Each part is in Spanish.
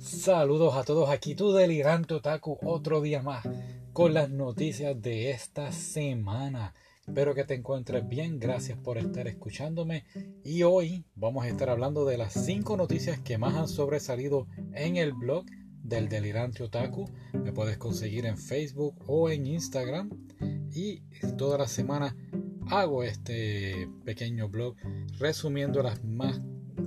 Saludos a todos, aquí tu delirante otaku, otro día más con las noticias de esta semana. Espero que te encuentres bien, gracias por estar escuchándome y hoy vamos a estar hablando de las 5 noticias que más han sobresalido en el blog del delirante otaku. Me puedes conseguir en Facebook o en Instagram y toda la semana hago este pequeño blog resumiendo las más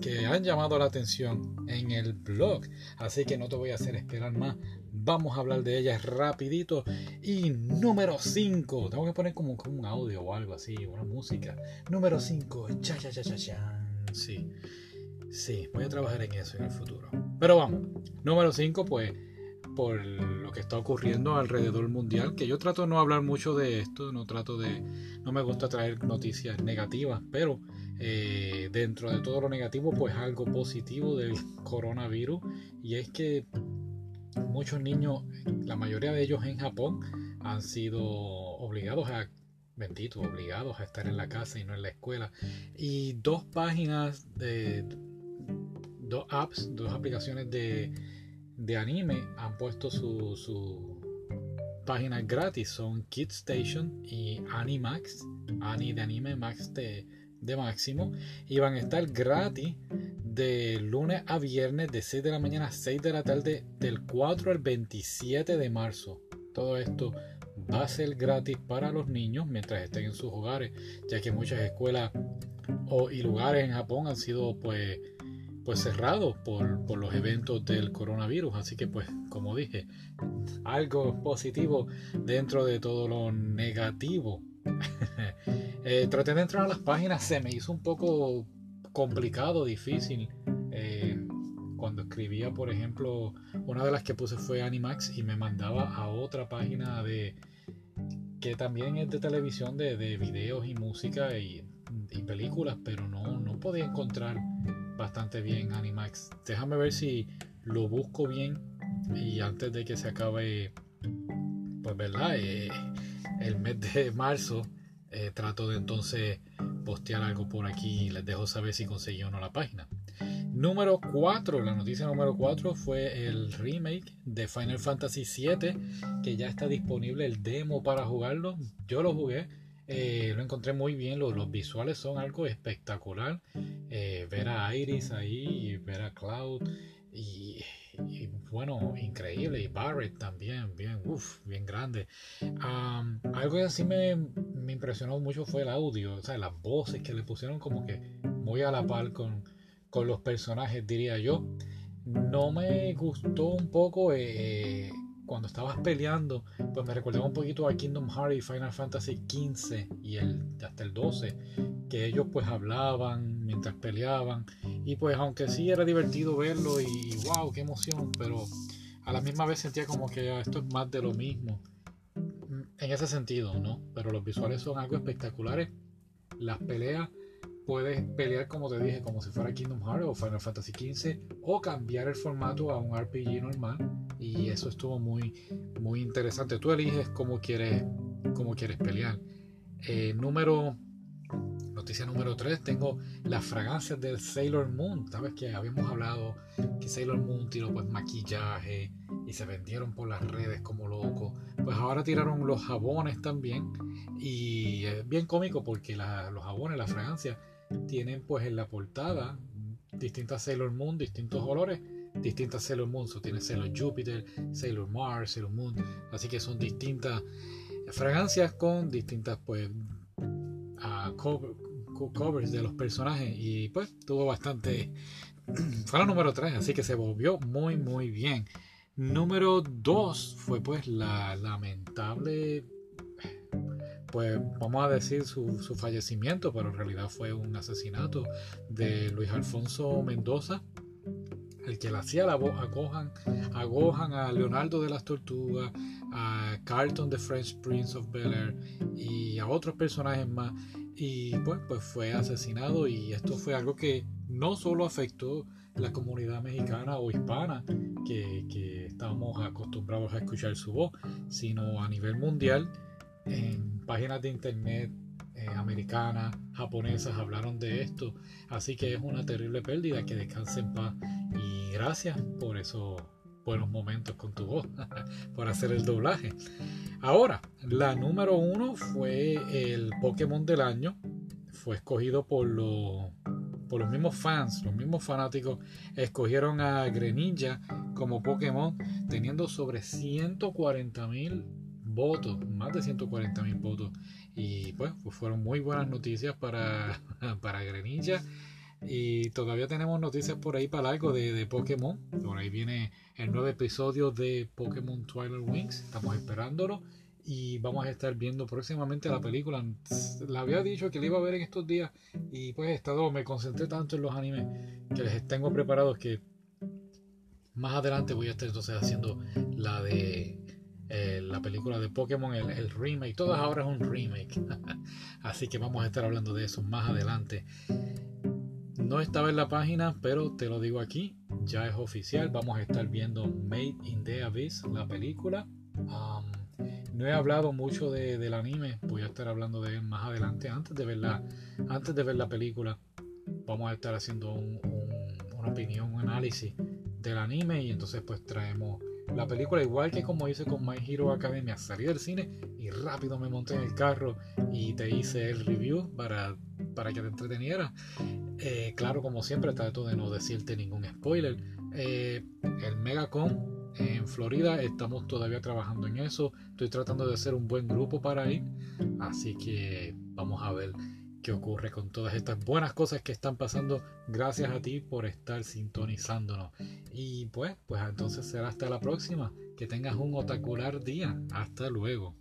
que han llamado la atención en el blog. Así que no te voy a hacer esperar más. Vamos a hablar de ellas rapidito. Y número 5. Tengo que poner como, un audio o algo así, una música. Número 5. Cha, cha, cha, cha, cha. Sí. Sí, voy a trabajar en eso en el futuro. Pero vamos. Número 5, pues por lo que está ocurriendo alrededor mundial, que yo trato de no hablar mucho de esto, no trato de, no me gusta traer noticias negativas, pero eh, dentro de todo lo negativo, pues algo positivo del coronavirus, y es que muchos niños, la mayoría de ellos en Japón, han sido obligados a, bendito, obligados a estar en la casa y no en la escuela, y dos páginas de, dos apps, dos aplicaciones de de anime han puesto su, su páginas gratis. Son Station y Animax. Ani de anime, Max de, de máximo. Y van a estar gratis de lunes a viernes de 6 de la mañana a 6 de la tarde del 4 al 27 de marzo. Todo esto va a ser gratis para los niños mientras estén en sus hogares, ya que muchas escuelas o, y lugares en Japón han sido pues pues cerrados por, por, los eventos del coronavirus. Así que pues, como dije, algo positivo dentro de todo lo negativo. eh, traté de entrar a las páginas, se me hizo un poco complicado, difícil. Eh, cuando escribía, por ejemplo, una de las que puse fue Animax y me mandaba a otra página de que también es de televisión, de, de videos y música y, y películas, pero no, no podía encontrar bastante bien Animax. Déjame ver si lo busco bien y antes de que se acabe, pues verdad, eh, el mes de marzo, eh, trato de entonces postear algo por aquí y les dejo saber si conseguí o no la página. Número 4, la noticia número 4 fue el remake de Final Fantasy VII, que ya está disponible el demo para jugarlo. Yo lo jugué, eh, lo encontré muy bien, los, visuales son algo espectacular. Eh, ver a Iris ahí ver a Cloud y, bueno, increíble. Y Barrett también, bien, uff, bien grande. algo que así me, me, impresionó mucho fue el audio, o sea, las voces que le pusieron como que muy a la par con, con los personajes, diría yo. No me gustó un poco eh, cuando estabas peleando, pues me recordaba un poquito a Kingdom Hearts y Final Fantasy XV y el, hasta el 12, que ellos pues hablaban mientras peleaban y pues aunque sí era divertido verlo y wow, qué emoción, pero a la misma vez sentía como que esto es más de lo mismo. En ese sentido, ¿no? Pero los visuales son algo espectaculares. Las peleas puedes pelear como te dije, como si fuera Kingdom Hearts o Final Fantasy XV, o cambiar el formato a un RPG normal. Y eso estuvo muy, muy interesante. Tú eliges cómo quieres, cómo quieres pelear. Eh, número noticia número 3, tengo las fragancias del Sailor Moon. Sabes que habíamos hablado que Sailor Moon tiró pues maquillaje y se vendieron por las redes como loco. Pues ahora tiraron los jabones también. Y es bien cómico porque los jabones, las fragancias, tienen pues en la portada distintas Sailor Moon, distintos colores, distintas Sailor Moon. Tiene Sailor Jupiter, Sailor Mars, Sailor Moon. Así que son distintas fragancias con distintas pues covers de los personajes y pues tuvo bastante fue la número 3 así que se volvió muy muy bien número 2 fue pues la lamentable pues vamos a decir su, fallecimiento, pero en realidad fue un asesinato de Luis Alfonso Mendoza, el que le hacía la voz a Gohan, a Leonardo de las Tortugas, a Carlton the French Prince of Bel Air y a otros personajes más. Y pues, pues fue asesinado y esto fue algo que no solo afectó la comunidad mexicana o hispana que, que estábamos acostumbrados a escuchar su voz, sino a nivel mundial en páginas de internet eh, americanas, japonesas hablaron de esto, así que es una terrible pérdida que descanse en paz y gracias por esos buenos momentos con tu voz, por hacer el doblaje. Ahora, la número uno fue el Pokémon del año. Fue escogido por los, por los mismos fans, los mismos fanáticos. Escogieron a Greninja como Pokémon, teniendo sobre 140 mil votos, más de 140 mil votos. Y pues, pues, fueron muy buenas noticias para, para Greninja. Y todavía tenemos noticias por ahí para algo de, de Pokémon. Por ahí viene el nuevo episodio de Pokémon Twilight Wings. Estamos esperándolo. Y vamos a estar viendo próximamente la película. La había dicho que la iba a ver en estos días. Y pues he estado, me concentré tanto en los animes que les tengo preparados que más adelante voy a estar entonces haciendo la de eh, la película de Pokémon, el, el, remake. Todas ahora es un remake. Así que vamos a estar hablando de eso más adelante. No estaba en la página, pero te lo digo aquí. Ya es oficial. Vamos a estar viendo Made in the Abyss, la película. Um, no he hablado mucho de, del anime. Voy a estar hablando de él más adelante. Antes de ver la, antes de ver la película, vamos a estar haciendo un, un, una opinión, un análisis del anime. Y entonces pues traemos la película, igual que como hice con My Hero Academia, salí del cine y rápido me monté en el carro y te hice el review para, para que te entreteniera. Eh, claro, como siempre, trato de no decirte ningún spoiler. Eh, el Megacon en Florida, estamos todavía trabajando en eso. Estoy tratando de hacer un buen grupo para ir. Así que vamos a ver qué ocurre con todas estas buenas cosas que están pasando. Gracias a ti por estar sintonizándonos. Y pues, pues entonces será hasta la próxima. Que tengas un otacular día. Hasta luego.